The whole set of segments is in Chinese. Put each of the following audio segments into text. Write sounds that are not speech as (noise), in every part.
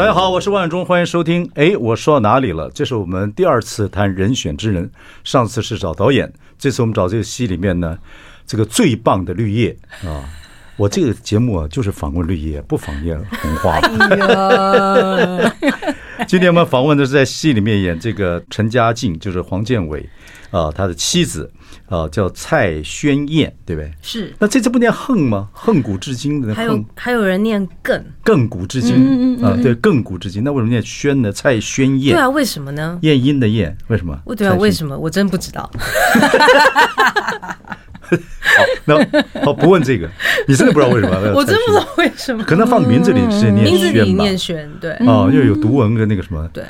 大家好，我是万忠，欢迎收听。哎，我说到哪里了？这是我们第二次谈人选之人，上次是找导演，这次我们找这个戏里面呢，这个最棒的绿叶啊。我这个节目啊，就是访问绿叶，不访问红花。(laughs) 今天我们访问的是在戏里面演这个陈家静，就是黄建伟啊，他的妻子。啊，叫蔡宣燕，对不对？是。那这次不念恨吗？恨古至今的恨。还有还有人念亘，亘古至今。嗯嗯嗯。啊，对，亘古至今。那为什么念宣呢？蔡宣燕。对啊，为什么呢？燕音的燕，为什么？对啊，为什么？我真不知道。(laughs) 好，那好，不问这个。你真的不知道为什么？我真不知道为什么。可能放名字里是念宣吧？名字里念宣，对。啊，又有读文跟那个什么？对。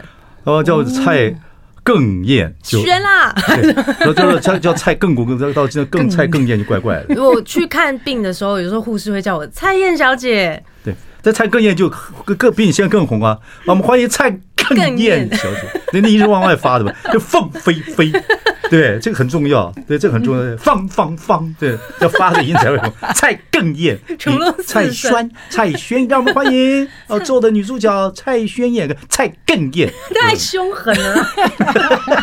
哦，叫蔡。更艳，宣啦，对就是叫叫蔡更古，到现在更蔡更艳就怪怪的。(laughs) 我去看病的时候，有时候护士会叫我蔡燕小姐。对，这蔡更艳就更比你现在更红啊！我们欢迎蔡更艳小姐，人家一直往外发的嘛，就凤飞飞。对，这个很重要。对，这个很重要。方方方，对，要发个音才会红。(laughs) 蔡更艳，蔡宣，蔡宣，让我们欢迎哦，做的女主角蔡轩演的蔡更艳，太凶狠了。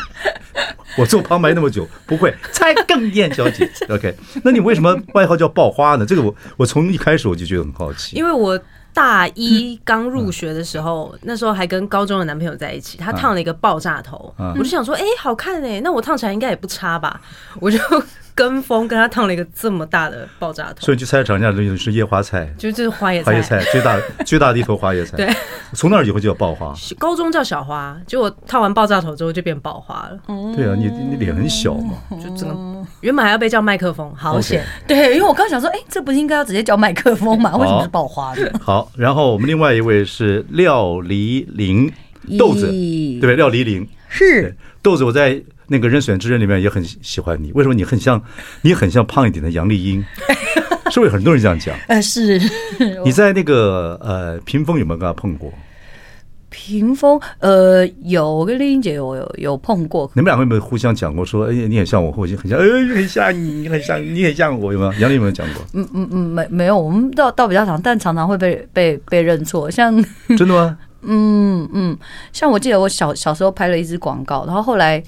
(laughs) 我做旁白那么久，不会。蔡更艳小姐，(laughs) OK？那你为什么外号叫爆花呢？这个我我从一开始我就觉得很好奇，因为我。大一刚入学的时候，嗯、那时候还跟高中的男朋友在一起，他烫了一个爆炸头，嗯、我就想说，哎、欸，好看哎、欸，那我烫起来应该也不差吧，我就。(laughs) 跟风跟他烫了一个这么大的爆炸头，所以去菜市场，人家就是叶花菜，就这是花椰花椰菜最大 (laughs) 最大的一头花椰菜。对，从那儿以后就叫爆花。高中叫小花，结果烫完爆炸头之后就变爆花了。对啊，你你脸很小嘛，就整个原本还要被叫麦克风，好险。对，因为我刚想说，哎，这不是应该要直接叫麦克风吗？为什么是爆花的？(laughs) 好，然后我们另外一位是廖黎玲豆子，对不对？廖黎玲是豆子，我在。那个人选之人里面也很喜欢你，为什么你很像，你很像胖一点的杨丽英，(laughs) 是不是很多人这样讲？呃，是。(laughs) 你在那个呃屏风有没有跟他碰过？屏风呃有，我跟丽英姐有有有碰过。你们两个有没有互相讲过说，哎，你很像我，或者很像，哎，很像你，你很像，你很像我，有没有？杨丽有没有讲过？嗯嗯嗯，没没有，我们倒倒比较常，但常常会被被被认错，像 (laughs) 真的吗？嗯嗯，像我记得我小小时候拍了一支广告，然后后来。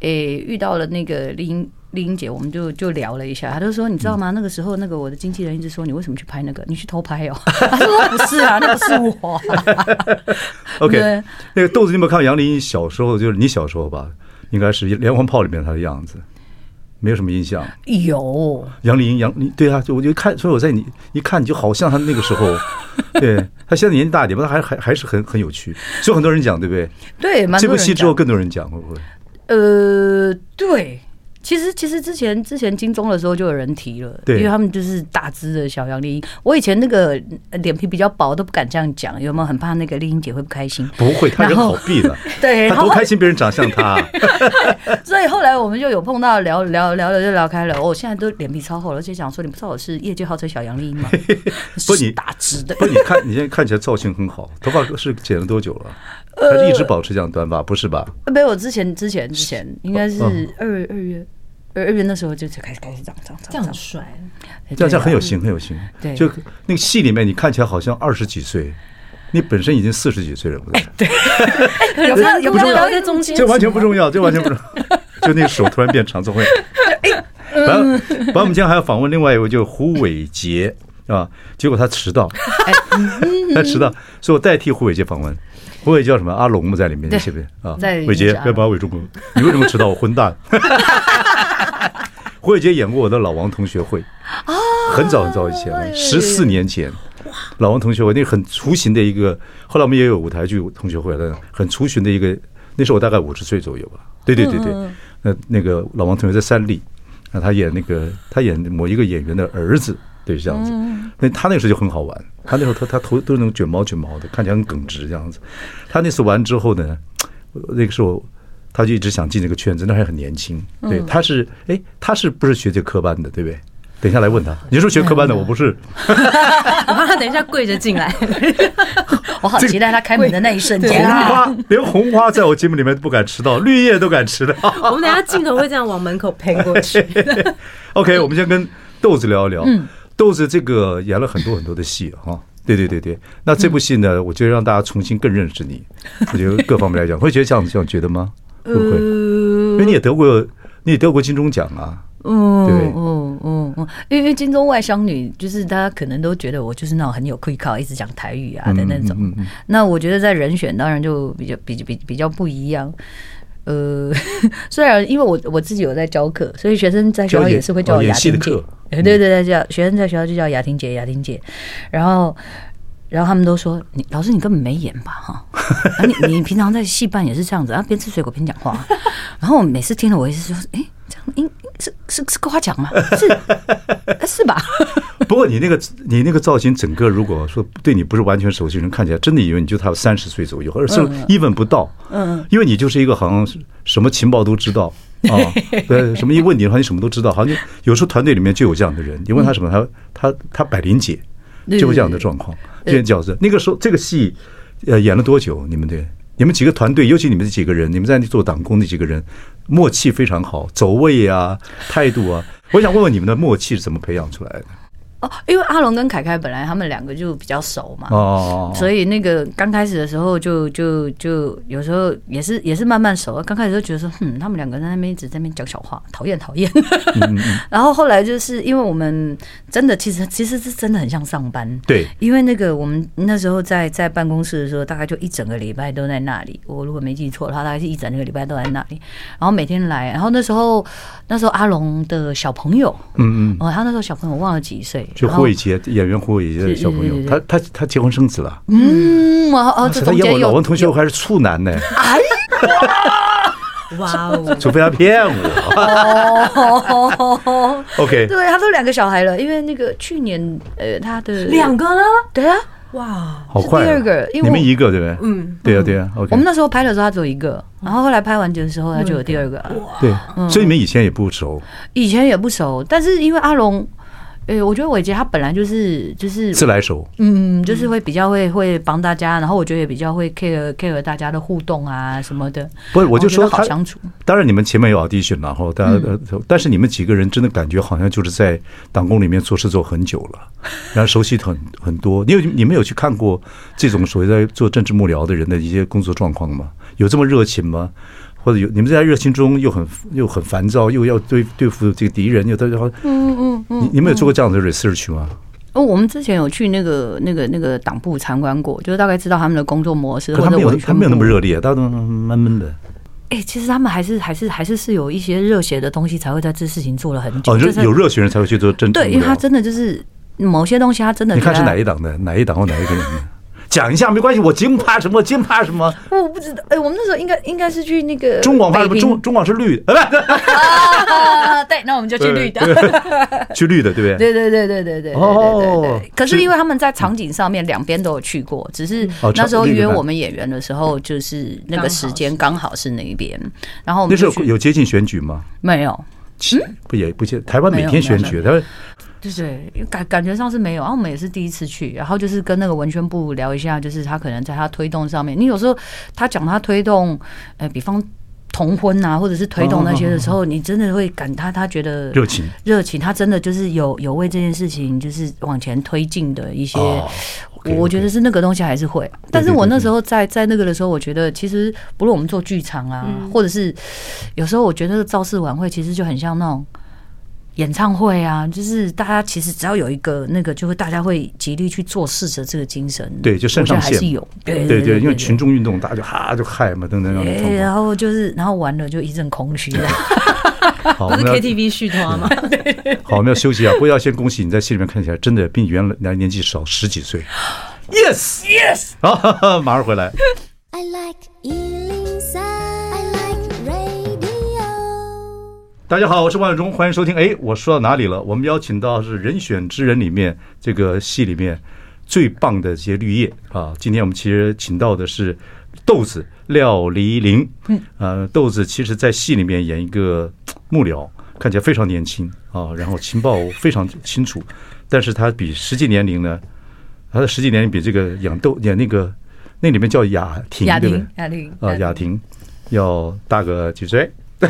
诶，遇到了那个丽英丽英姐，我们就就聊了一下。她就说：“你知道吗？那个时候，那个我的经纪人一直说你为什么去拍那个？你去偷拍哦。(laughs) ”她说：“不是啊，那不是我。(laughs) ” OK，那个豆子，你有没有看到杨丽英小时候？就是你小时候吧，应该是《连环炮》里面她的样子，没有什么印象。有杨丽英，杨对啊，就我就看，所以我在你一看，你就好像她那个时候。(laughs) 对，她现在年纪大一点，不过还还还是很很有趣，所以很多人讲，对不对？对，这部戏之后更多人讲，会不会？呃，对，其实其实之前之前金钟的时候就有人提了，对，因为他们就是大只的小杨丽英。我以前那个脸皮比较薄，都不敢这样讲，有没有很怕那个丽英姐会不开心？不会，她人好闭的，(laughs) 对，她多开心，别人长相她。(laughs) 所以后来我们就有碰到聊聊聊了就聊开了。我现在都脸皮超厚了，而且讲说，你不知道我是业界号称小杨丽英吗？(laughs) 不，你大只的，不，你看你现在看起来造型很好，头发是剪了多久了？还是一直保持这样短发，不是吧？没有，之前之前之前应该是二二月二二月那时候就就开始开始长长长，这样帅，这样这样很有型，很有型。对，就那个戏里面，你看起来好像二十几岁，你本身已经四十几岁了，不是？对，(laughs) 有没有有没有在中间？这完全不重要，(laughs) 这完全不重要。就那个手突然变长，怎么会。反正反正我们今天还要访问另外一位，就是胡伟杰啊。结果他迟到，(laughs) 他迟到，所以我代替胡伟杰访问。胡伟叫什么？阿龙嘛，在里面，对不对啊？伟杰，不要把伟忠哥，你为什么迟到？我混蛋！(laughs) 胡伟杰演过我的老王同学会，很早很早以前了，十四年前，老王同学会那很雏形的一个。后来我们也有舞台剧同学会了，很雏形的一个。那时候我大概五十岁左右吧。对对对对，那那个老王同学在三立，那他演那个他演某一个演员的儿子。对，这样子。那他那个时候就很好玩，他那时候他他头都是那种卷毛卷毛的，看起来很耿直这样子。他那次玩之后呢，那个时候他就一直想进这个圈子，那还很年轻。对，他是哎，他是不是学这科班的？对不对？等一下来问他，(laughs) 你是学科班的，我不是。(laughs) 我怕他等一下跪着进来，(laughs) 我好期待他开门的那一瞬间。红花，连红花在我节目里面都不敢迟到，绿叶都敢迟到。我们等下镜头会这样往门口喷过去。OK，我们先跟豆子聊一聊。豆子这个演了很多很多的戏哈，对对对对。那这部戏呢，我觉得让大家重新更认识你，我觉得各方面来讲，会觉得这样子这样觉得吗？会不会？因为你也得过，你也得过金钟奖啊。嗯，对，嗯嗯嗯，因为金钟外乡女，就是大家可能都觉得我就是那种很有可以靠，一直讲台语啊的那种。那我觉得在人选当然就比较比比比较不一样。呃，(laughs) 虽然因为我我自己有在教课，所以学生在学校也是会叫我雅婷姐。对对对，叫学生在学校就叫雅婷姐，雅婷姐。然后然后他们都说，你老师你根本没演吧？哈，(laughs) 你你平常在戏班也是这样子啊，边吃水果边讲话。(laughs) 然后我每次听了，我也是说，哎，这样应。是是是夸奖吗？是是吧？不过你那个你那个造型，整个如果说对你不是完全熟悉人，看起来真的以为你就他三十岁左右，而是一问不到。嗯，因为你就是一个好像什么情报都知道 (laughs) 啊，对，什么一问你的话，你什么都知道。好像有时候团队里面就有这样的人，(laughs) 你问他什么，他他他百灵姐，就有这样的状况。这些角色，那个时候这个戏呃演了多久？你们的你们几个团队，尤其你们这几个人，你们在那做党工那几个人。默契非常好，走位啊，态度啊，我想问问你们的默契是怎么培养出来的？哦，因为阿龙跟凯凯本来他们两个就比较熟嘛，哦，所以那个刚开始的时候就就就有时候也是也是慢慢熟。刚开始就觉得说，嗯，他们两个在那边一直在那边讲小话，讨厌讨厌。(laughs) 然后后来就是因为我们真的其实其实是真的很像上班，对，因为那个我们那时候在在办公室的时候，大概就一整个礼拜都在那里。我如果没记错的话，大概是一整个礼拜都在那里，然后每天来。然后那时候那时候阿龙的小朋友，嗯嗯，哦，他那时候小朋友忘了几岁。就胡伟杰演员胡伟杰的小朋友，他他他结婚生子了。嗯，哦哦，他演我老王同学还是处男呢。哎，哇哦！除非他骗我。哦 OK，对，他都两个小孩了，因为那个去年呃，他的两个呢？对啊，哇，好快。第二个，因为你们一个对不对？嗯，对啊，对啊。OK，我们那时候拍的时候他只有一个，然后后来拍完结的时候他就有第二个。对，所以你们以前也不熟。以前也不熟，但是因为阿龙。哎，我觉得伟杰他本来就是就是自来熟，嗯，就是会比较会会帮大家，然后我觉得也比较会 care care 大家的互动啊什么的。不是，我就说好相处。当然你们前面有 audition，然后大家，但是你们几个人真的感觉好像就是在党工里面做事做很久了，然后熟悉很很多。你有你们有去看过这种所谓在做政治幕僚的人的一些工作状况吗？有这么热情吗？或者有你们在热情中又很又很烦躁，又要对对付这个敌人，又在嗯嗯嗯，你你们有做过这样的 research 吗？哦，我们之前有去那个那个那个党部参观过，就是大概知道他们的工作模式。他没有，他没有那么热烈，大家都闷闷的。哎，其实他们还是还是还是是有一些热血的东西，才会在这事情做了很久。哦，有热血人才会去做政治。对，因为他真的就是某些东西，他真的。你看是哪一党的？哪一党或哪一个人？讲一下没关系，我惊怕什么？惊怕什么？我不知道。哎，我们那时候应该应该是去那个中广，什么中中广是绿的，(laughs) 对，那我们就去绿的，去绿的，对不对？(laughs) 对对对对对对哦。可是因为他们在场景上面两边都有去过，只是那时候约我们演员的时候，就是那个时间刚好是那一边。然后那时候有接近选举吗？没有，不也不接。台湾每天选举，台湾。对对，感感觉上是没有，然后我们也是第一次去，然后就是跟那个文宣部聊一下，就是他可能在他推动上面，你有时候他讲他推动，呃，比方同婚啊，或者是推动那些的时候，你真的会感他他觉得热情。热情，他真的就是有有为这件事情就是往前推进的一些，我觉得是那个东西还是会，但是我那时候在在那个的时候，我觉得其实不论我们做剧场啊，或者是有时候我觉得造势晚会其实就很像那种。演唱会啊，就是大家其实只要有一个那个，就会大家会极力去做事的这个精神。对，就肾上腺还是有。对对对，因为群众运动，大家就哈就嗨嘛，等等。对，然后就是，然后完了就一阵空虚。好，不是 KTV 续摊吗？好，我们要休息啊！不过要先恭喜你在戏里面看起来真的比原来年纪少十几岁。Yes Yes，好，(laughs) 马上回来。I like 大家好，我是万永忠，欢迎收听。哎，我说到哪里了？我们邀请到是《人选之人》里面这个戏里面最棒的这些绿叶啊。今天我们其实请到的是豆子廖黎玲。嗯，呃，豆子其实在戏里面演一个幕僚，看起来非常年轻啊，然后情报非常清楚，(laughs) 但是他比实际年龄呢，他的实际年龄比这个演豆演那个那里面叫雅婷，雅婷，对不对？雅婷啊，雅婷要大个几岁？(laughs)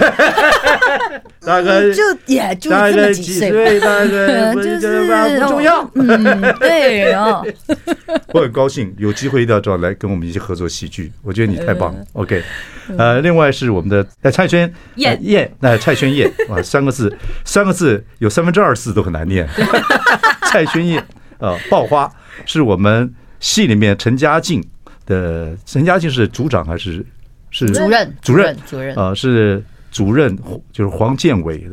大概就也就大概几岁，岁？大概 (laughs) 就是不重要。嗯，(laughs) 对哦。(laughs) 我很高兴有机会一定要找来跟我们一起合作戏剧，我觉得你太棒了。OK，呃，另外是我们的蔡轩燕燕，那蔡轩燕啊，三个字，三个字有三分之二字都很难念。蔡轩燕啊，爆花是我们戏里面陈嘉静的，陈嘉静是组长还是是主任？主任，主任啊，是。主任就是黄建伟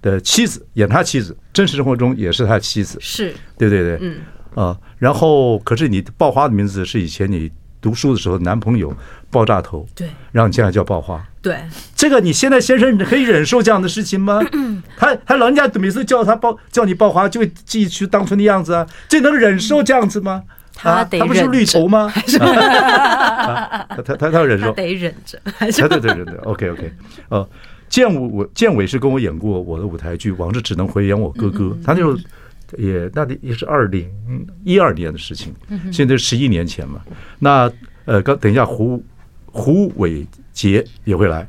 的妻子，演他妻子，真实生活中也是他妻子，是。对对对，嗯。啊，然后可是你爆花的名字是以前你读书的时候男朋友爆炸头，对，然后你现在叫爆花，对，这个你现在先生可以忍受这样的事情吗？他他老人家每次叫他爆叫你爆花，就会记去当初的样子啊，这能忍受这样子吗？他得他不是绿头吗？(laughs) 他他他要忍受，得忍着，(laughs) 对对对对对，OK OK，呃，建武我建伟是跟我演过我的舞台剧《往事只能回》，演我哥哥，他那时候也那也是二零一二年的事情，现在是十一年前嘛。那呃，刚等一下胡胡伟杰也会来。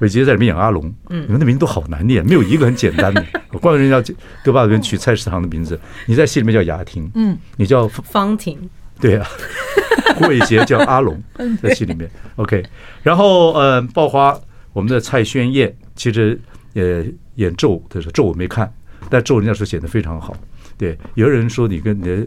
伟杰在里面演阿龙，你们的名字都好难念，没有一个很简单的。怪不得人家都把人取菜市场的名字，你在戏里面叫雅婷，嗯，你叫方婷，对啊，胡伟杰叫阿龙，(laughs) 在戏里面。OK，然后呃，爆花我们的蔡轩燕，其实呃演咒的时候，咒我没看，但咒人家说写的非常好。对，有人说你跟你的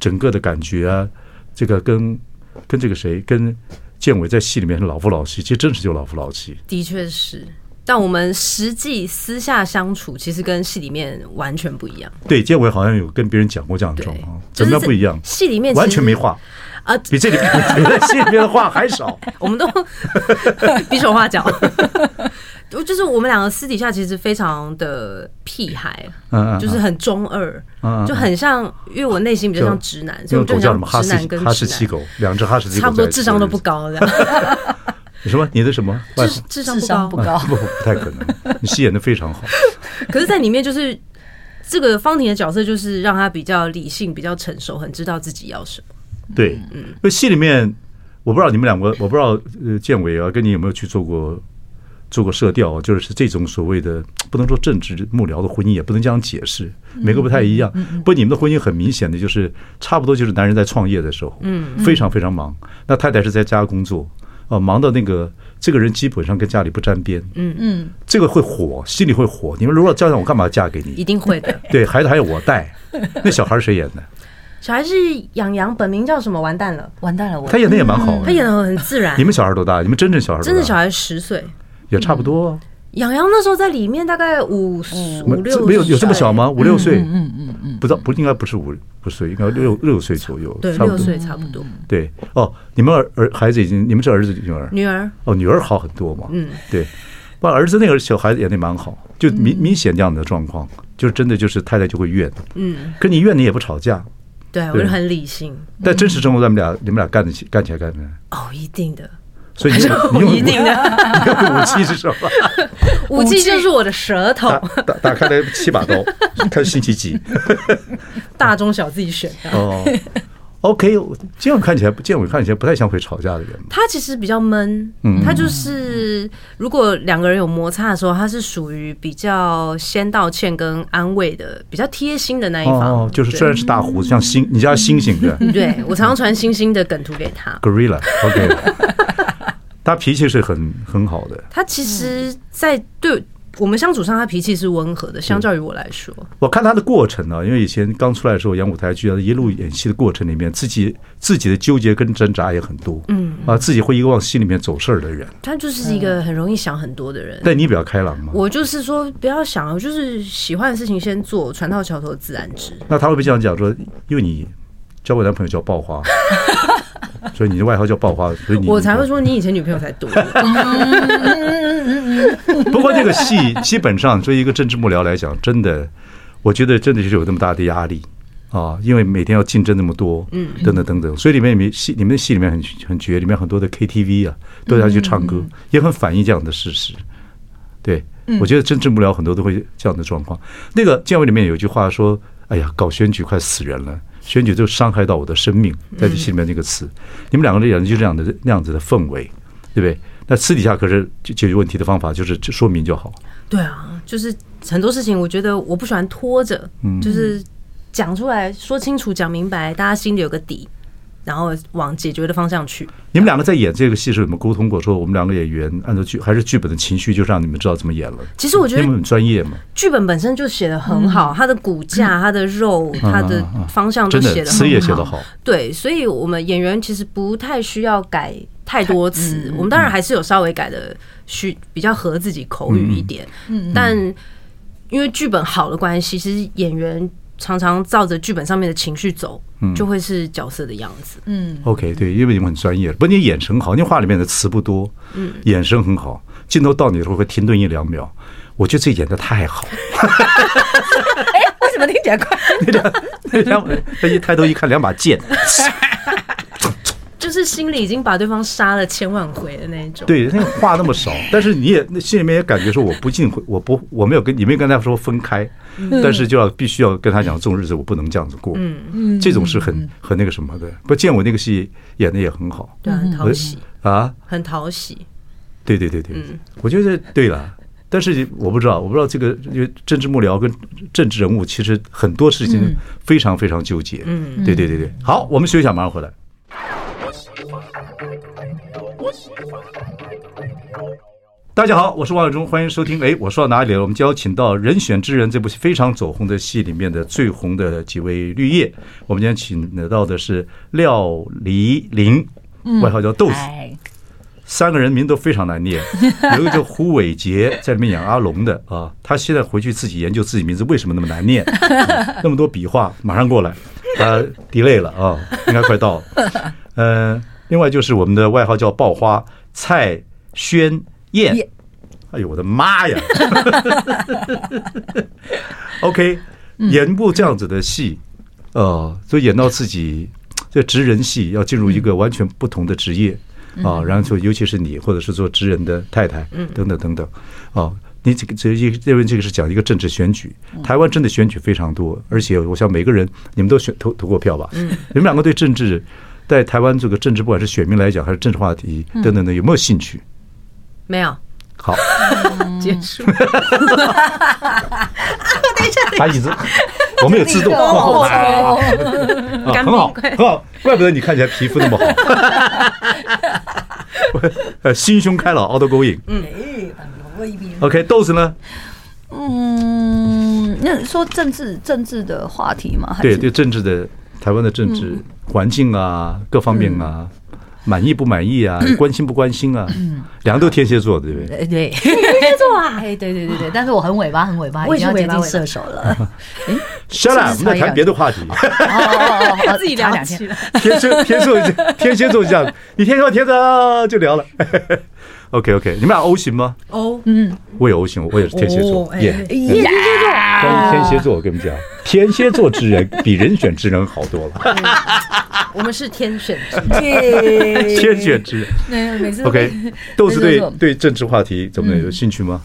整个的感觉啊，这个跟跟这个谁跟。建伟在戏里面是老夫老妻，其实真实就老夫老妻。的确是，但我们实际私下相处，其实跟戏里面完全不一样。对，建伟好像有跟别人讲过这样的状况，怎么样不一样？戏里面完全没话啊，比这里面 (laughs) 比在戏里面的话还少。(laughs) 我们都 (laughs) 比手画脚。就是我们两个私底下其实非常的屁孩，嗯就是很中二，就很像，因为我内心比较像直男，所以我就像直男跟哈士奇狗，两只哈士奇狗差不多智商都不高的样。(laughs) 你说你的什么？智智商不高？(laughs) 不不太可能。你戏演的非常好。(laughs) 可是，在里面就是这个方婷的角色，就是让他比较理性、比较成熟，很知道自己要什么。对，嗯，因为戏里面我不知道你们两个，我不知道呃建伟啊，跟你有没有去做过。做过社调，就是这种所谓的 (tsk) 不能说政治幕僚的婚姻，也不能这样解释，每个不太一样。不过你们的婚姻很明显的就是差不多就是男人在创业的时候，嗯，非常非常忙，那太太是在家工作，哦，忙到那个这个人基本上跟家里不沾边，嗯嗯，这个会火，心里会火。你们如果这样，我干嘛嫁给你？一定会的。(laughs) 对，孩子还有我带，那小孩谁演的？(laughs) 小孩是杨洋，本名叫什么？完蛋了，完蛋了！他演的也蛮好，他演的很自然。你们小孩多大？你们真正小孩多大？真正小孩十岁。也差不多。杨洋那时候在里面大概五五六，没有有这么小吗？五六岁？嗯嗯嗯，不知道，不应该不是五不岁，应该六六岁左右。对，六岁差不多。对哦，你们儿儿孩子已经，你们是儿子女儿？女儿。哦，女儿好很多嘛。嗯，对。不，儿子那个小孩子演的蛮好，就明明显这样的状况，就是真的就是太太就会怨。嗯。可你怨你也不吵架。对，我就很理性。在真实生活，咱们俩你们俩干得起干起来干的。哦，一定的。所以你 (laughs) 你用一定的武器是什么？(laughs) 武器就是我的舌头。打打开了七把刀，看星期几？(laughs) 大中小自己选。哦，OK，这样看起来，建伟看起来不太像会吵架的人。他其实比较闷，他就是如果两个人有摩擦的时候，他是属于比较先道歉跟安慰的，比较贴心的那一方。哦，就是虽然是大胡子，像星，你叫星星的。对，我常常传星星的梗图给他。Gorilla，OK。他脾气是很很好的。他其实，在对我们相处上，他脾气是温和的。相较于我来说，我看他的过程呢，因为以前刚出来的时候演舞台剧啊，一路演戏的过程里面，自己自己的纠结跟挣扎也很多。嗯啊，自己会一个往心里面走事儿的人。他就是一个很容易想很多的人。但你比较开朗吗？我就是说不要想，我就是喜欢的事情先做，船到桥头自然直。那他会不会这样讲说？因为你交过男朋友叫爆花。(laughs) (laughs) 所以你的外号叫爆花，所以你我才会说你以前女朋友才多。(laughs) 不过这个戏基本上，作为一个政治幕僚来讲，真的，我觉得真的就是有那么大的压力啊，因为每天要竞争那么多，嗯，等等等等，所以里面里面戏里面戏里面很很绝，里面很多的 KTV 啊，都要去唱歌，也很反映这样的事实。对，我觉得政治幕僚很多都会这样的状况。那个建委里面有句话说：“哎呀，搞选举快死人了，选举就伤害到我的生命。”在你心里面那个词，你们两个人演的就这样的那样子的氛围，对不对？那私底下可是解决问题的方法就是就说明就好。对啊，就是很多事情，我觉得我不喜欢拖着，就是讲出来说清楚、讲明白，大家心里有个底，然后往解决的方向去。你们两个在演这个戏时有没有沟通过？说我们两个演员按照剧还是剧本的情绪，就让你们知道怎么演了。其实我觉得你们很专业嘛，剧本本身就写的很好，它的骨架、它的肉、它的方向都写的很好，词也写的好。对，所以我们演员其实不太需要改。太多词，我们当然还是有稍微改的，需比较合自己口语一点。嗯，但因为剧本好的关系，其实演员常常照着剧本上面的情绪走，就会是角色的样子。嗯，OK，对，因为你们很专业，不，你眼神好，你话里面的词不多，嗯，眼神很好，镜头到你的时候会停顿一两秒，我觉得这演的太好。(laughs) 哎，为什么听起来快？那 (laughs) 两那两，他一抬头一看，两把剑。就是心里已经把对方杀了千万回的那一种。对，那个话那么少，(laughs) 但是你也那心里面也感觉说我不进，我不我没有跟你没有跟他说分开，但是就要必须要跟他讲这种日子我不能这样子过。嗯嗯，这种是很很那个什么的。不见我那个戏演的也很好，对，很讨喜。啊，很讨喜。对对对对，我觉得对了，但是我不知道，我不知道这个因为政治幕僚跟政治人物其实很多事情非常非常纠结。嗯，对对对对，好，我们休息一下，马上回来。大家好，我是王伟忠，欢迎收听。哎，我说到哪里了？我们邀请到《人选之人》这部非常走红的戏里面的最红的几位绿叶。我们今天请得到的是廖黎玲，外号叫豆子。三个人名都非常难念，有一个叫胡伟杰，在里面演阿龙的啊。他现在回去自己研究自己名字为什么那么难念，(laughs) 那么多笔画，马上过来。他 delay 了啊，应该快到了。(laughs) 呃，另外就是我们的外号叫爆花蔡轩燕。哎呦我的妈呀！(laughs) OK，演一部这样子的戏，呃，就演到自己 (tsk) 这职人戏要进入一个完全不同的职业啊，然后就尤其是你，或者是做职人的太太，等等等等啊。你这个这一认为这个是讲一个政治选举，台湾真的选举非常多，而且我想每个人你们都选投投过票吧？嗯，你们两个对政治，在台湾这个政治，不管是选民来讲还是政治话题等等的，有没有兴趣？没有。好，(laughs) 结束。等一下，把椅子，(laughs) 我们有自动往后排，很好，很好，怪不得你看起来皮肤那么好。(laughs) 呃，心胸开朗，outgoing。嗯。OK，豆子呢？嗯，那说政治政治的话题吗？对对，政治的台湾的政治环境啊，各方面啊，满意不满意啊？关心不关心啊？两个都天蝎座，对不对？对，(laughs) 天蝎座啊！(laughs) 哎，对对对对，但是我很尾巴，很尾巴，已经要接近射手了。(laughs) 哎，Shut up，我们在谈别的话题。哦，自己聊两天。天蝎天蝎天蝎座这样，你天蝎天蝎就聊了。OK OK，你们俩 O 型吗？O，嗯，我也 O 型，我也是天蝎座。耶，天蝎座。关于天蝎座，我跟你们讲，天蝎座之人比人选之人好多了。(laughs) 我们是天选之人，天选之人。没有，每次 OK。豆子对对政治话题怎么有兴趣吗？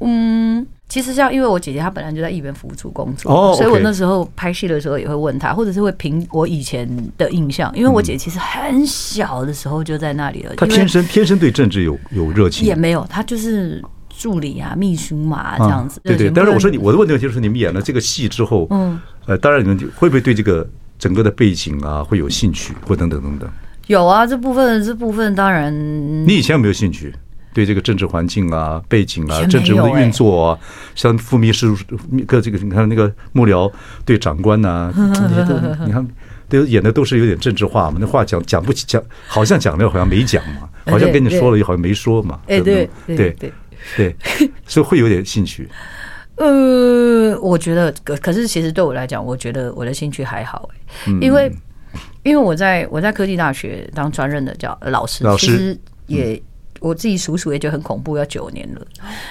嗯。其实像，因为我姐姐她本来就在艺文服务处工作，所以我那时候拍戏的时候也会问她，或者是会凭我以前的印象，因为我姐其实很小的时候就在那里了。她天生天生对政治有有热情？也没有，她就是助理啊、秘书嘛这样子。对对。但是我说你，我的问题就是你们演了这个戏之后，嗯，呃，当然你们会不会对这个整个的背景啊会有兴趣，或等等等等？有啊，这部分这部分当然。你以前有没有兴趣？对这个政治环境啊、背景啊、政治的运作啊，像副秘书、各这个，你看那个幕僚对长官呐，(laughs) 你看，都演的都是有点政治化嘛。那话讲讲不起，讲好像讲了，好像没讲嘛，好像跟你说了，又好像没说嘛。哎，对对对对，所以会有点兴趣。(laughs) 呃，我觉得可可是，其实对我来讲，我觉得我的兴趣还好，因为。因为我在我在科技大学当专任的教老师，老师其实也我自己数数也觉得很恐怖，要九年了。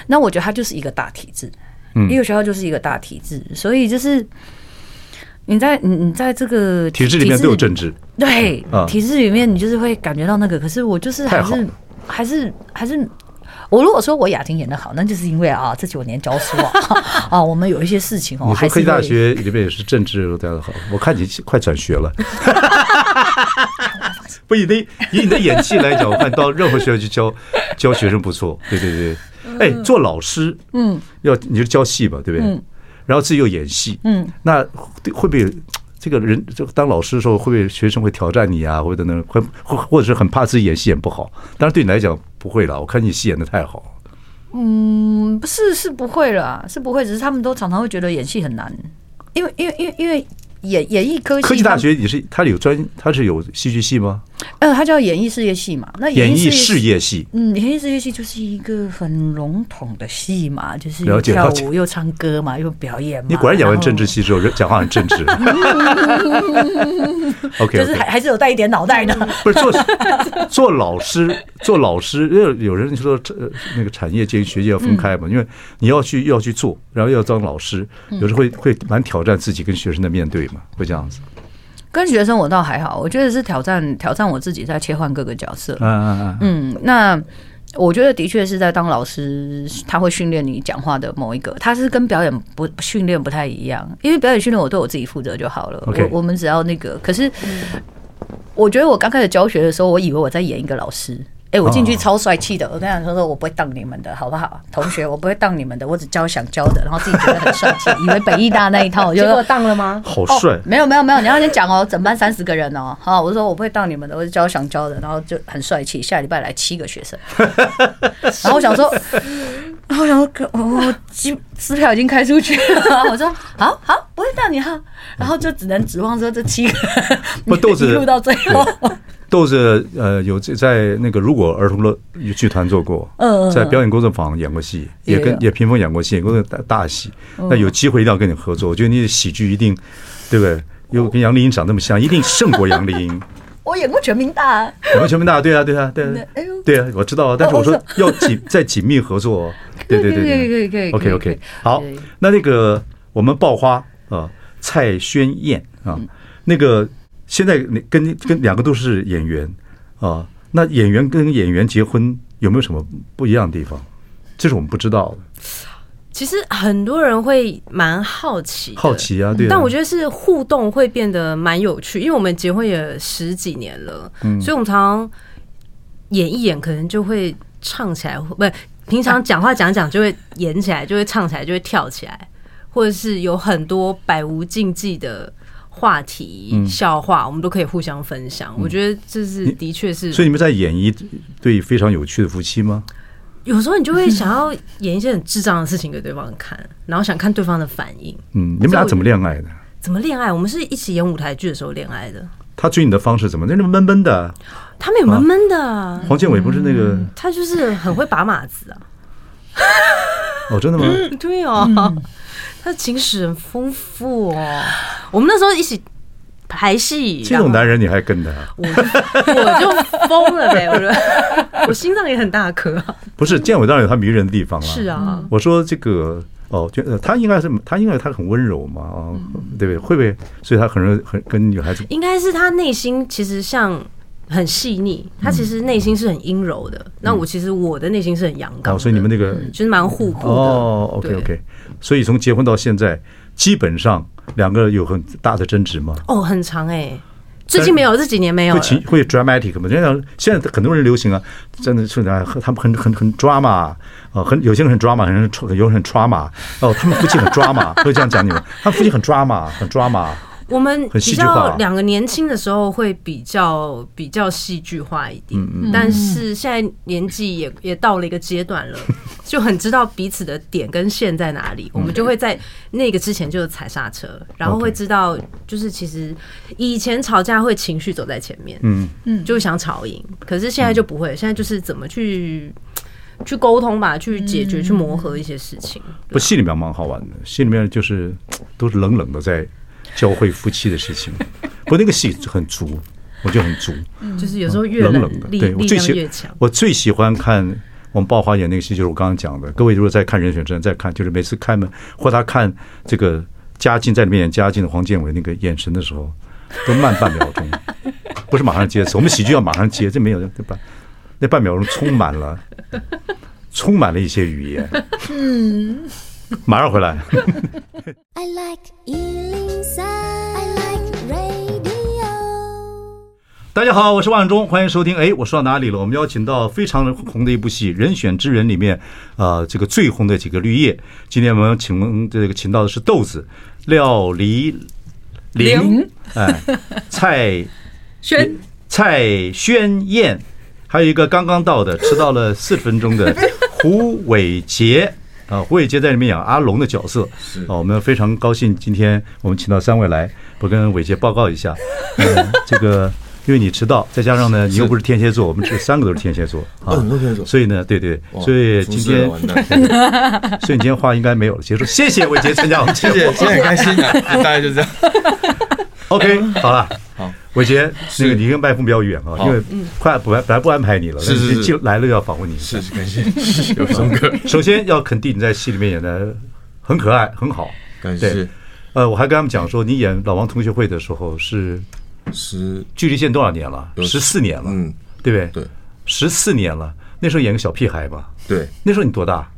那我觉得它就是一个大体制，一个学校就是一个大体制，所以就是你在你你在这个体制里面都有政治，对，体制里面你就是会感觉到那个。可是我就是还是还是还是。我如果说我雅婷演的好，那就是因为啊，这九年教书啊，(laughs) 啊，我们有一些事情哦。你说科技大学里面也是政治都得好，我看你快转学了。(laughs) 不，以你以你的演技来讲，我看到任何学校去教教学生不错。对对对，哎，做老师，嗯，要你就教戏吧，对不对？然后自己又演戏，嗯，那会不会？这个人就当老师的时候，会不会学生会挑战你啊？或者呢，会或或者是很怕自己演戏演不好？当然对你来讲不会了，我看你戏演的太好。嗯，不是是不会了，是不会，只是他们都常常会觉得演戏很难，因为因为因为因为。演演艺科技，科技大学也是，它有专，它是有戏剧系吗？呃，它叫演艺事业系嘛。那演艺事业系，嗯，演艺事业系就是一个很笼统的系嘛，就是又跳舞又唱歌嘛，又表演嘛。你果然演完政治系之后，讲话很政治。(laughs) OK，就是还还是有带一点脑袋的。不是做做老师，做老师，因为有人说，呃，那个产业界学界要分开嘛，因为你要去要去做，然后要当老师，有时候会会蛮挑战自己跟学生的面对嘛。会这样子，跟学生我倒还好，我觉得是挑战挑战我自己在切换各个角色。嗯嗯嗯。嗯，那我觉得的确是在当老师，他会训练你讲话的某一个，他是跟表演不训练不太一样，因为表演训练我对我自己负责就好了。我我们只要那个，可是我觉得我刚开始教学的时候，我以为我在演一个老师。哎、欸，我进去超帅气的，我跟他说说，我不会当你们的，好不好？同学，我不会当你们的，我只教想教的，然后自己觉得很帅气，以为北艺大那一套，结果当了吗？好帅、哦！没有没有没有，你要先讲哦，整班三十个人哦，好，我说我不会当你们的，我只教想教的，然后就很帅气。下礼拜来七个学生，然后我想说，然后我想说，我机支票已经开出去了，我说好好不会当你哈，然后就只能指望说这七个不肚子 (laughs) 录到最后。豆子呃有在那个如果儿童乐剧团做过，嗯在表演工作坊演过戏，也跟也屏风演过戏，演过大大戏。那有机会一定要跟你合作，我觉得你的喜剧一定，对不对？又跟杨丽英长那么像，一定胜过杨丽英。(laughs) 我演过全民大，演过全民大，对啊，对啊，对啊，对啊，我知道啊。但是我说要紧再紧密合作，对对对对，可以可以可以，OK OK。好，那那个我们爆花啊，蔡轩燕啊，那个。现在你跟跟两个都是演员啊，那演员跟演员结婚有没有什么不一样的地方？这是我们不知道的。其实很多人会蛮好奇，好奇啊，对。但我觉得是互动会变得蛮有趣，因为我们结婚也十几年了，嗯，所以我们常常演一演，可能就会唱起来，不，平常讲话讲讲就会演起来，就会唱起来，就会跳起来，或者是有很多百无禁忌的。话题、笑话，我们都可以互相分享。我觉得这是的确是。所以你们在演一对非常有趣的夫妻吗？有时候你就会想要演一些很智障的事情给对方看，然后想看对方的反应。嗯，你们俩怎么恋爱的？怎么恋爱？我们是一起演舞台剧的时候恋爱的。他追你的方式怎么那么闷闷的？他们有闷闷的。黄建伟不是那个？他就是很会把马子啊。哦，真的吗？(laughs) 对哦。他情史很丰富哦，我们那时候一起排戏，这种男人你还跟他？我就我就疯了呗！我说 (laughs) 我心脏也很大颗。不是建伟当然有他迷人的地方了。是啊，我说这个哦，就他应该是他应该他很温柔嘛啊，对不对？会不会？所以他很容易很跟女孩子。应该是他内心其实像很细腻，他其实内心是很阴柔的。那我其实我的内心是很阳刚，所以你们那个其实蛮互补的。哦，OK OK。所以从结婚到现在，基本上两个有很大的争执吗？哦，很长哎、欸，最近没有，这几年没有。会情会 dramatic 吗？现在现在很多人流行啊，真的是啊，他们很很很 drama 啊，很有些人很 drama，很有人很 trauma 哦，他们夫妻很 drama，会这样讲你们，他们夫妻很 drama，很 drama。我们比较两个年轻的时候会比较比较戏剧化一点，但是现在年纪也也到了一个阶段了，(laughs) 就很知道彼此的点跟线在哪里，我们就会在那个之前就踩刹车，然后会知道就是其实以前吵架会情绪走在前面，嗯。嗯，就想吵赢，可是现在就不会，现在就是怎么去去沟通吧，去解决，去磨合一些事情。不，戏里面蛮好玩的，戏里面就是都是冷冷的在。教会夫妻的事情。不过那个戏很足，我觉得很足，就是有时候越冷冷的。对，我最喜我最喜欢看我们爆花演那个戏，就是我刚刚讲的。各位如果在看《人选之人》，再看就是每次开门或他看这个嘉靖在里面演嘉靖的黄建伟那个眼神的时候，都慢半秒钟，(laughs) 不是马上接，我们喜剧要马上接，这没有对吧？那半秒钟充满了，充满了一些语言。嗯，马上回来。(laughs) I like 103, I like radio。大家好，我是万忠，欢迎收听。哎，我说到哪里了？我们邀请到非常红的一部戏《人选之人》里面，啊、呃，这个最红的几个绿叶。今天我们请这个请到的是豆子、廖黎玲、哎，(laughs) 蔡轩、蔡轩燕。还有一个刚刚到的，迟到了四十分钟的胡伟杰啊，胡伟杰在里面演阿龙的角色。是啊，我们非常高兴，今天我们请到三位来，我跟伟杰报告一下。嗯，这个因为你迟到，再加上呢，你又不是天蝎座，我们这三个都是天蝎座 (laughs) 啊，天蝎座所以呢，对对，所以今天，所以你今天话应该没有了，结束。谢谢伟杰参加我们，(laughs) 谢谢，今天很开心啊，(laughs) 大概就这样。OK，好了。伟杰，那个你跟麦风比较远啊，因为快本来本来不安排你了，是是是，来了要访问你，是是感谢，(laughs) 有什么？(laughs) 首先要肯定你在戏里面演的很可爱，很好，感谢。呃，我还跟他们讲说，你演老王同学会的时候是十，距离现在多少年了？十四年了，嗯，对不对？对，十四年了。那时候演个小屁孩吧？对，那时候你多大？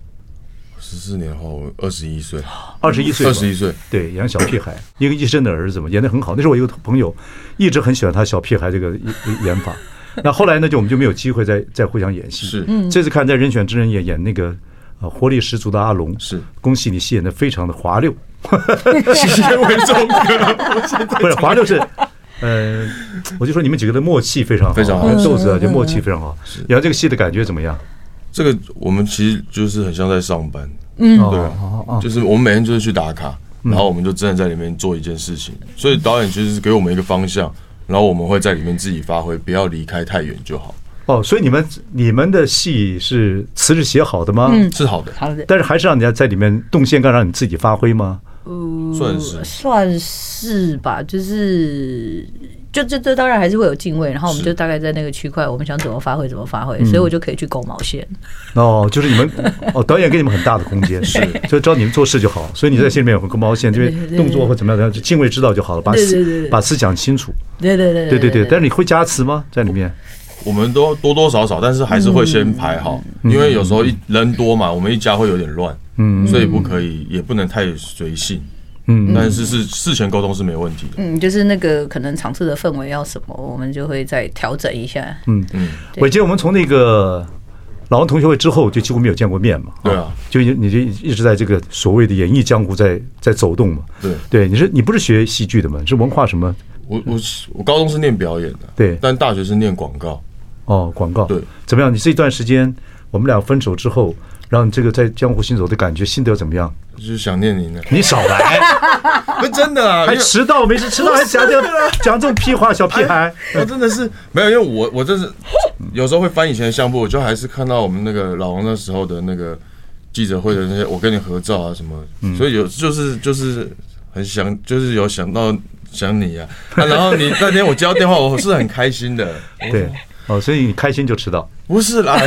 十四年后，二十一岁，二十一岁，二十一岁，对，演小屁孩，一个医生的儿子嘛，演的很好。那时候我一个朋友一直很喜欢他小屁孩这个演法。(laughs) 那后来呢，就我们就没有机会再再互相演戏。是，这次看在《人选之人》演演那个呃活力十足的阿龙。是，恭喜你戏演的非常的滑溜。谢谢伟忠哥，不是滑溜是，呃，我就说你们几个的默契非常好，非常好，豆子啊，就默契非常好。演这个戏的感觉怎么样？这个我们其实就是很像在上班。嗯，对，就是我们每天就是去打卡，然后我们就真的在里面做一件事情，所以导演其实是给我们一个方向，然后我们会在里面自己发挥，不要离开太远就好。哦，所以你们你们的戏是词是写好的吗？嗯，是好的，好的，但是还是让人家在里面动线杆，让你自己发挥吗？嗯，算是算是吧，就是。就这这当然还是会有敬畏，然后我们就大概在那个区块，我们想怎么发挥怎么发挥，所以我就可以去勾毛线。哦，就是你们哦，导演给你们很大的空间，(laughs) 是，就照你们做事就好。所以你在心里面有个勾毛线，就是动作或怎么样怎么样，就敬畏知道就好了，把词把词讲清楚。对对对对对对。但是你会加词吗？在里面？我们都多多少少，但是还是会先排好，因为有时候一人多嘛，我们一家会有点乱，嗯，所以不可以，也不能太随性。嗯，但是是事前沟通是没问题的。嗯，就是那个可能场次的氛围要什么，我们就会再调整一下。嗯嗯，伟杰，我们从那个老王同学会之后就几乎没有见过面嘛。对啊，就你就一直在这个所谓的演艺江湖在在走动嘛。对对，你是你不是学戏剧的嘛？是文化什么？我我我高中是念表演的，对，但大学是念广告。哦，广告。对，怎么样？你这一段时间我们俩分手之后，让你这个在江湖行走的感觉心得怎么样？就是想念你呢，你少来，(laughs) 不是真的啊，还迟到没事，迟到还讲这 (laughs) 讲这种屁话，小屁孩，我真的是没有，因为我我这是有时候会翻以前的相簿，我就还是看到我们那个老王那时候的那个记者会的那些，我跟你合照啊什么，所以有就是就是很想，就是有想到想你啊，然后你那天我接到电话，我是很开心的，对。哦，所以你开心就迟到？不是啦，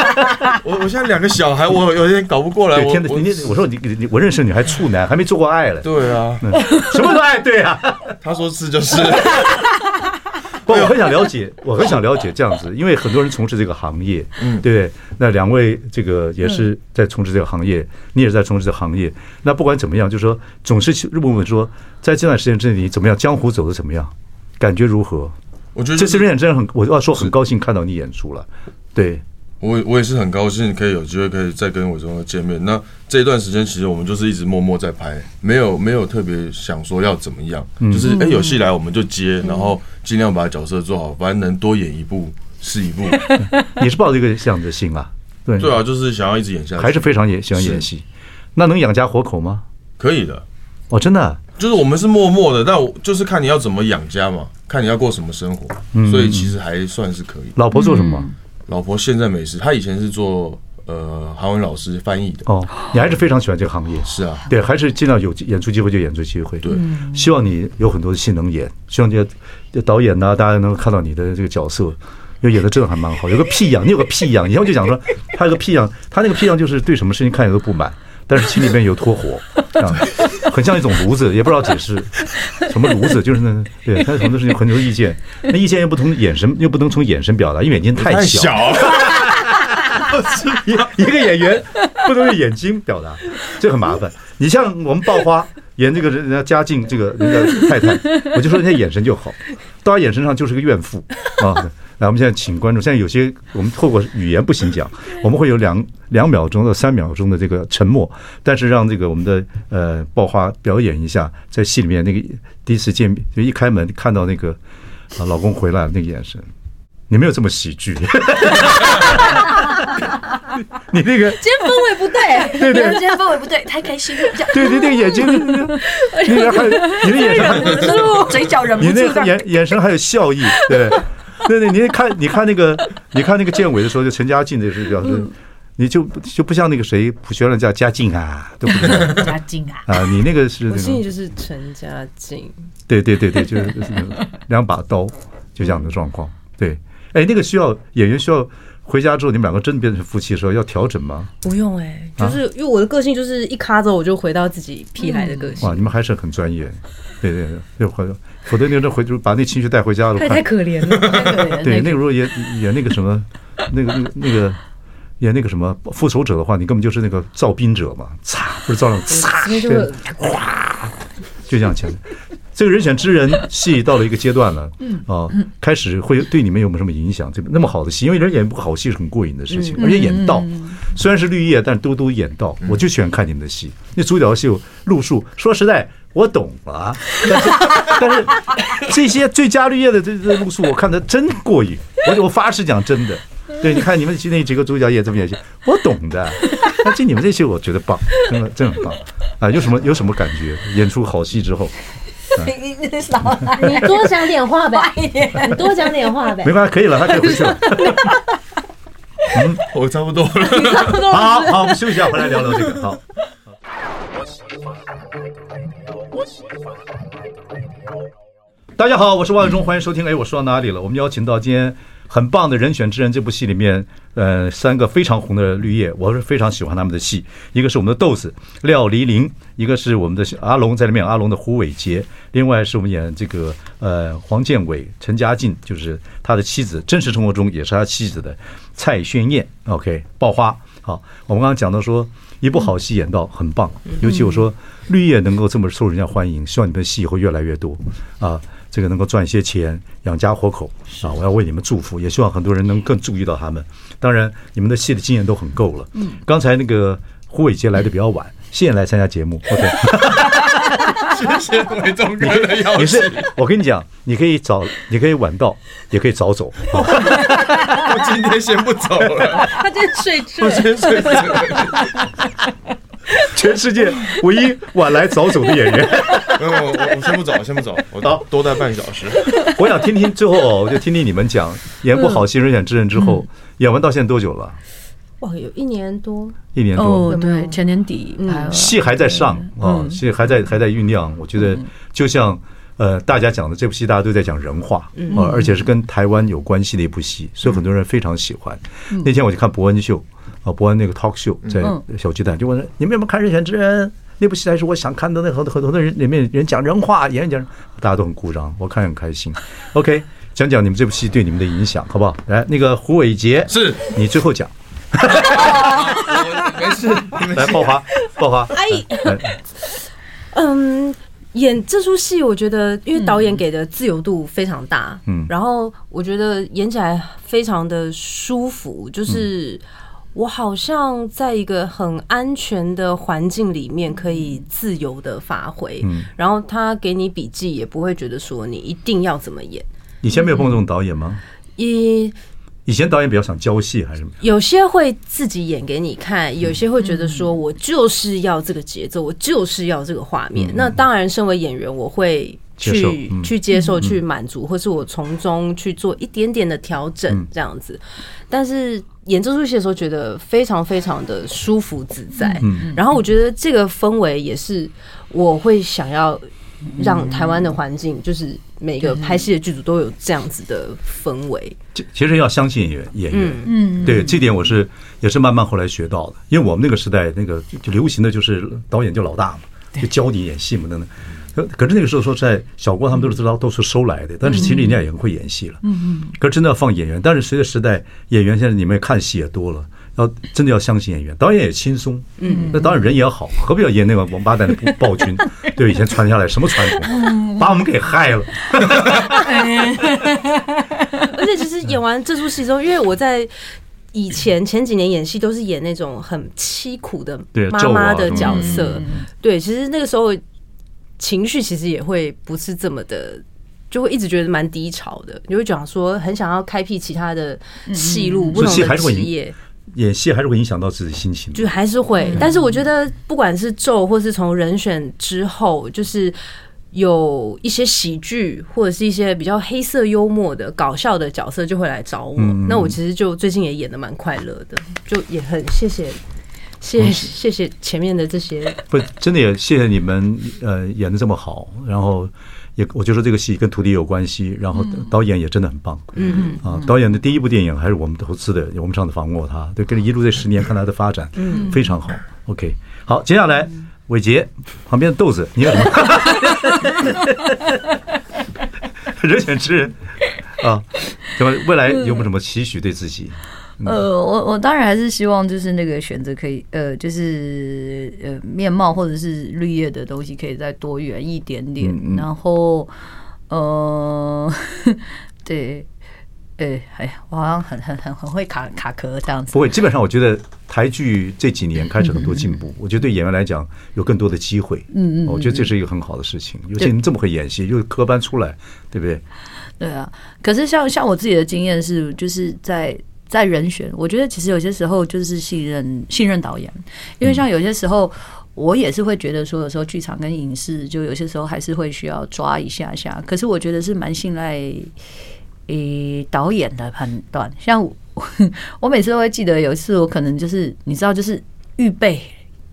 (laughs) 我我现在两个小孩，我有点搞不过来。天哪，你我说你你我认识你还处男，还没做过爱嘞。对啊，什么都爱？对啊，他说是就是。(laughs) 不，我很想了解，我很想了解这样子，因为很多人从事这个行业，嗯，对。那两位这个也是在从事这个行业，你也是在从事这个行业。那不管怎么样，就是说总是去问问说，在这段时间之内你怎么样，江湖走的怎么样，感觉如何？我觉得这次人演真的很，我要说很高兴看到你演出了，对，我我也是很高兴可以有机会可以再跟伟忠哥见面。那这一段时间其实我们就是一直默默在拍，没有没有特别想说要怎么样，就是哎有戏来我们就接，然后尽量把角色做好，反正能多演一部是一部。(laughs) (laughs) 你是抱着一个这样的心啊？对对啊，就是想要一直演下去，还是非常演喜欢演戏。那能养家活口吗？可以的，哦，真的。就是我们是默默的，但我就是看你要怎么养家嘛，看你要过什么生活，所以其实还算是可以。老婆做什么？老婆现在没事，她以前是做呃韩文老师翻译的。哦，你还是非常喜欢这个行业。是啊，对，还是尽量有演出机会就演出机会。对，希望你有很多的戏能演，希望这些导演呢，大家能够看到你的这个角色，因为演的真的还蛮好。有个屁样，你有个屁样，以后就讲说他有个屁样，他那个屁样就是对什么事情看起来都不满，但是心里面有脱火 (laughs) 啊，很像一种炉子，也不知道解释什么炉子，就是那对他很多事情很多意见，那意见又不同眼神又不能从眼神表达，因为眼睛太小。(laughs) 一一个演员不能用眼睛表达，这很麻烦。你像我们爆花演这个人家嘉靖这个人家太太，我就说人家眼神就好，到他眼神上就是个怨妇啊。来，我们现在请观众，现在有些我们透过语言不行讲，我们会有两两秒钟到三秒钟的这个沉默，但是让这个我们的呃爆花表演一下，在戏里面那个第一次见面就一开门看到那个啊老公回来那个眼神，你没有这么喜剧。(laughs) 你那个今天氛围不对，对对，今天氛围不对，太开心了。对对，那个眼睛，(laughs) 你那个还，你的眼神还，(laughs) 嘴角忍不住，你那个眼眼神还有笑意，对 (laughs) 对对，你看，你看那个，你看那个建伟的时候，就陈嘉静的时候表示，你就就不像那个谁，朴学人叫嘉靖啊，对不对 (laughs) 嘉靖啊啊，你那个是，我心里就是陈嘉静，对对对对，就是两把刀，就这样的状况，对，哎，那个需要演员需要。回家之后，你们两个真的变成夫妻的时候要调整吗？不用哎，就是因为我的个性就是一卡走我就回到自己屁孩的个性。哇，你们还是很专业，对 (laughs) 对对，回否则那阵回就把那情绪带回家了。太太可怜了，对，那个时候演演那个什么，那个那那个演那个什么复仇者的话，你根本就是那个造兵者嘛，擦，不是造成擦，对，哗，就这样前。这个人选之人戏到了一个阶段了，嗯啊，开始会对你们有没有什么影响？这那么好的戏，因为人演一部好戏是很过瘾的事情，而且演到虽然是绿叶，但都都演到，我就喜欢看你们的戏。那主角戏路数，说实在，我懂了，但是 (laughs) 但是这些最佳绿叶的这这路数，我看的真过瘾。我我发誓讲真的，对，你看你们今天几个主角也这么演戏，我懂的。但是你们这些我觉得棒，真的真的很棒啊！有什么有什么感觉？演出好戏之后。你你少来，你多讲点话呗，你多讲点话呗。没关系，可以了，他可以回去了。(laughs) 嗯，我差不多了。差不多了。好好，我们休息一下，回来聊聊这个。好。大家好，我是王伟忠，欢迎收听。哎，我说到哪里了？我们邀请到今天。很棒的人选之人，这部戏里面，呃，三个非常红的绿叶，我是非常喜欢他们的戏。一个是我们的豆子廖黎玲，一个是我们的阿龙在里面，阿龙的胡伟杰，另外是我们演这个呃黄建伟、陈嘉静，就是他的妻子，真实生活中也是他妻子的蔡炫燕。OK，爆花。好，我们刚刚讲到说，一部好戏演到很棒，尤其我说绿叶能够这么受人家欢迎，希望你们的戏会越来越多啊。这个能够赚一些钱养家活口啊！我要为你们祝福，也希望很多人能更注意到他们。当然，你们的戏的经验都很够了。嗯，刚才那个胡伟杰来的比较晚，现在来参加节目。OK，(laughs) 谢谢伟忠哥的邀请。你是我跟你讲，你可以早，你可以晚到，也可以早走。我今天先不走了，他今天睡着。我先睡着。全世界唯一晚来早走的演员。没有，我我先不走，先不走，我到多待半个小时。我想听听最后，我就听听你们讲演不好新人选之人之后，演完到现在多久了？哇，有一年多，一年多。对，前年底，戏还在上啊，戏还在还在酝酿。我觉得就像呃，大家讲的这部戏，大家都在讲人话啊，而且是跟台湾有关系的一部戏，所以很多人非常喜欢。那天我去看博恩秀。啊，伯恩那个 talk show 在小鸡蛋，就问你们有没有看《人选之人》那部戏？还是我想看的那很多很多的人里面人讲人话，演员讲，大家都很鼓掌，我看很开心。OK，讲讲你们这部戏对你们的影响，好不好？来，那个胡伟杰，是你最后讲。(laughs) 没事，来爆花，爆花。哎，嗯，演这出戏，我觉得因为导演给的自由度非常大，嗯，然后我觉得演起来非常的舒服，就是。我好像在一个很安全的环境里面，可以自由的发挥。嗯，然后他给你笔记，也不会觉得说你一定要怎么演。以前没有碰这种导演吗？以以前导演比较想教戏还是什么？有些会自己演给你看，有些会觉得说我就是要这个节奏，我就是要这个画面。那当然，身为演员，我会去去接受、去满足，或是我从中去做一点点的调整，这样子。但是演这出戏的时候，觉得非常非常的舒服自在。然后我觉得这个氛围也是我会想要让台湾的环境，就是每个拍戏的剧组都有这样子的氛围。其实要相信演员，演员，嗯，对，这点我是也是慢慢后来学到的。因为我们那个时代，那个就流行的就是导演就老大嘛，就教你演戏嘛，等等。可是那个时候说实在，小郭他们都是知道都是收来的，但是其实人家也很会演戏了。嗯嗯。可是真的要放演员，但是随着时代，演员现在你们看戏也多了，要真的要相信演员，导演也轻松。嗯。那导演人也好，何必要演那个王八蛋的暴君？(laughs) 对，以前传下来什么传统，把我们给害了。(laughs) 而且其实演完这出戏之后，因为我在以前前几年演戏都是演那种很凄苦的妈妈的角色，对，其实那个时候。情绪其实也会不是这么的，就会一直觉得蛮低潮的。你会讲说很想要开辟其他的戏路，不同的职业，演戏还是会影响到自己心情，就还是会。但是我觉得不管是咒，或是从人选之后，就是有一些喜剧或者是一些比较黑色幽默的搞笑的角色就会来找我。那我其实就最近也演的蛮快乐的，就也很谢谢。谢谢谢谢前面的这些，不，真的也谢谢你们，呃，演的这么好，然后也我就说这个戏跟徒弟有关系，然后导演也真的很棒，嗯嗯啊，导演的第一部电影还是我们投资的，我们上次访问过他，对，跟着一路这十年看他的发展，嗯，非常好，OK，好，接下来伟杰旁边的豆子，你有什么？(laughs) (laughs) 人选之人。啊，怎么未来有没有什么期许对自己？呃，我我当然还是希望就是那个选择可以，呃，就是呃面貌或者是绿叶的东西可以再多元一点点，嗯嗯、然后呃，(laughs) 对，哎哎呀，我好像很很很很会卡卡壳这样子。不会，基本上我觉得台剧这几年开始很多进步，嗯、我觉得对演员来讲有更多的机会。嗯嗯，我觉得这是一个很好的事情，尤其你这么会演戏，又科班出来，对不对？对啊，可是像像我自己的经验是，就是在。在人选，我觉得其实有些时候就是信任信任导演，因为像有些时候我也是会觉得说，有时候剧场跟影视就有些时候还是会需要抓一下下。可是我觉得是蛮信赖诶导演的判断。像我，(laughs) 我每次都会记得有一次，我可能就是你知道，就是预备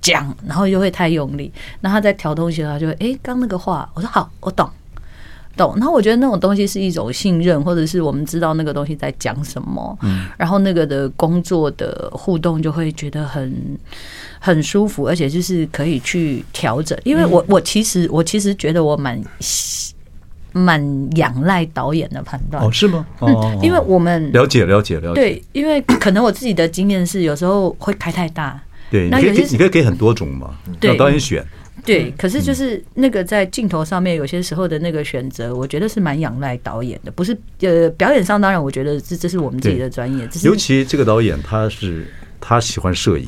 讲，然后又会太用力，那他在调东西的话，就会诶，刚那个话，我说好，我懂。懂，然后我觉得那种东西是一种信任，或者是我们知道那个东西在讲什么，嗯，然后那个的工作的互动就会觉得很很舒服，而且就是可以去调整。因为我我其实我其实觉得我蛮蛮仰赖导演的判断。哦，是吗？哦，因为我们了解了解了解，对，因为可能我自己的经验是有时候会开太大，对，那你可以你可以给很多种嘛，让导演选。对，可是就是那个在镜头上面有些时候的那个选择，我觉得是蛮仰赖导演的，不是呃表演上当然我觉得这这是我们自己的专业，尤其这个导演他是他喜欢摄影，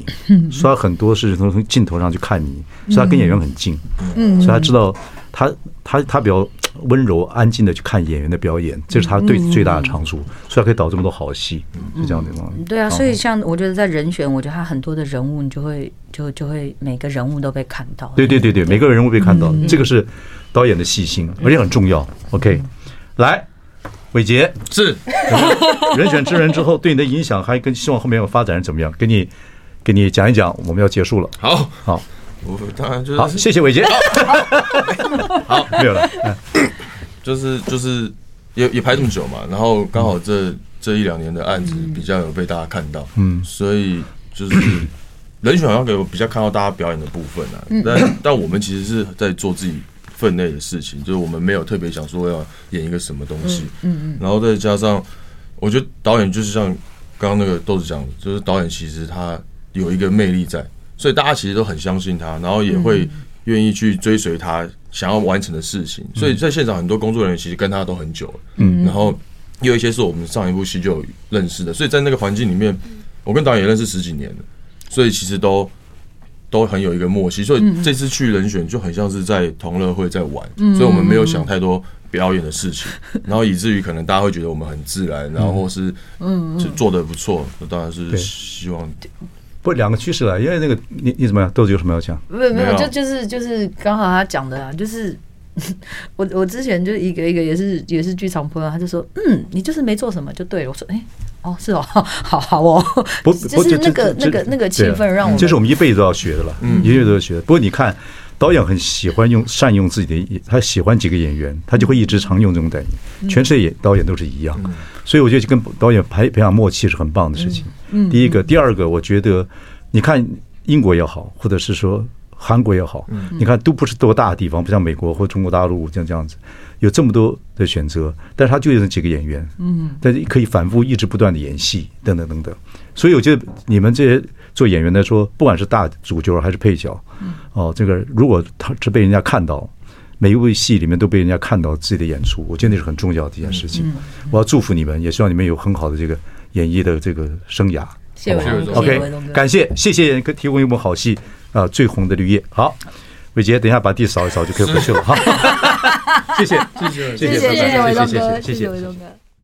所以他很多是从镜头上去看你，所以他跟演员很近，嗯，所以他知道他他他比较温柔安静的去看演员的表演，这是他对最大的长处，所以他可以导这么多好戏，是这样的吗？对啊，所以像我觉得在人选，我觉得他很多的人物你就会。就就会每个人物都被看到，对对对对，每个人物被看到，这个是导演的细心，而且很重要。OK，来，伟杰。是。(laughs) 人选之人之后对你的影响，还跟希望后面要发展是怎么样？给你给你讲一讲，我们要结束了。好，好，我当然就是好，谢谢伟杰。好，(laughs) 没有了，就是就是也也拍这么久嘛，然后刚好这这一两年的案子比较有被大家看到，嗯，所以就是。(coughs) 人选好像给我比较看到大家表演的部分啊，但但我们其实是在做自己分内的事情，就是我们没有特别想说要演一个什么东西，嗯嗯，然后再加上，我觉得导演就是像刚刚那个豆子讲的，就是导演其实他有一个魅力在，所以大家其实都很相信他，然后也会愿意去追随他想要完成的事情，所以在现场很多工作人员其实跟他都很久了，嗯，然后也有一些是我们上一部戏就有认识的，所以在那个环境里面，我跟导演也认识十几年了。所以其实都都很有一个默契，所以这次去人选就很像是在同乐会在玩，所以我们没有想太多表演的事情，(laughs) 然后以至于可能大家会觉得我们很自然，然后或是嗯就做的不错，那当然是希望不两个趋势了，因为那个你你怎么样豆子有什么要讲？没有没有，就就是就是刚好他讲的啊，就是 (laughs) 我我之前就一个一个也是也是剧场朋友，他就说，嗯，你就是没做什么就对了。我说，哎、欸，哦，是哦，(laughs) 好好哦，不，就是那个那个那个气氛让我，这是我们一辈子都要学的了，嗯，一辈子都要学的。不过你看，导演很喜欢用善用自己的，他喜欢几个演员，他就会一直常用这种导演。全世界导演都是一样，所以我觉得跟导演培培养默契是很棒的事情。嗯，第一个，第二个，我觉得你看英国也好，或者是说。韩国也好，你看都不是多大的地方，不像美国或中国大陆这样这样子，有这么多的选择，但是他就有那几个演员，嗯，但是可以反复一直不断的演戏，等等等等。所以我觉得你们这些做演员来说，不管是大主角还是配角，哦，这个如果他是被人家看到，每一部戏里面都被人家看到自己的演出，我觉得那是很重要的一件事情。我要祝福你们，也希望你们有很好的这个演艺的这个生涯。谢谢伟东哥，OK，感谢，谢谢提供一部好戏。啊，最红的绿叶，好，伟杰，等一下把地扫一扫就可以回去了哈。(laughs) 谢谢，谢谢，谢谢，谢谢谢谢谢，谢谢伟东哥。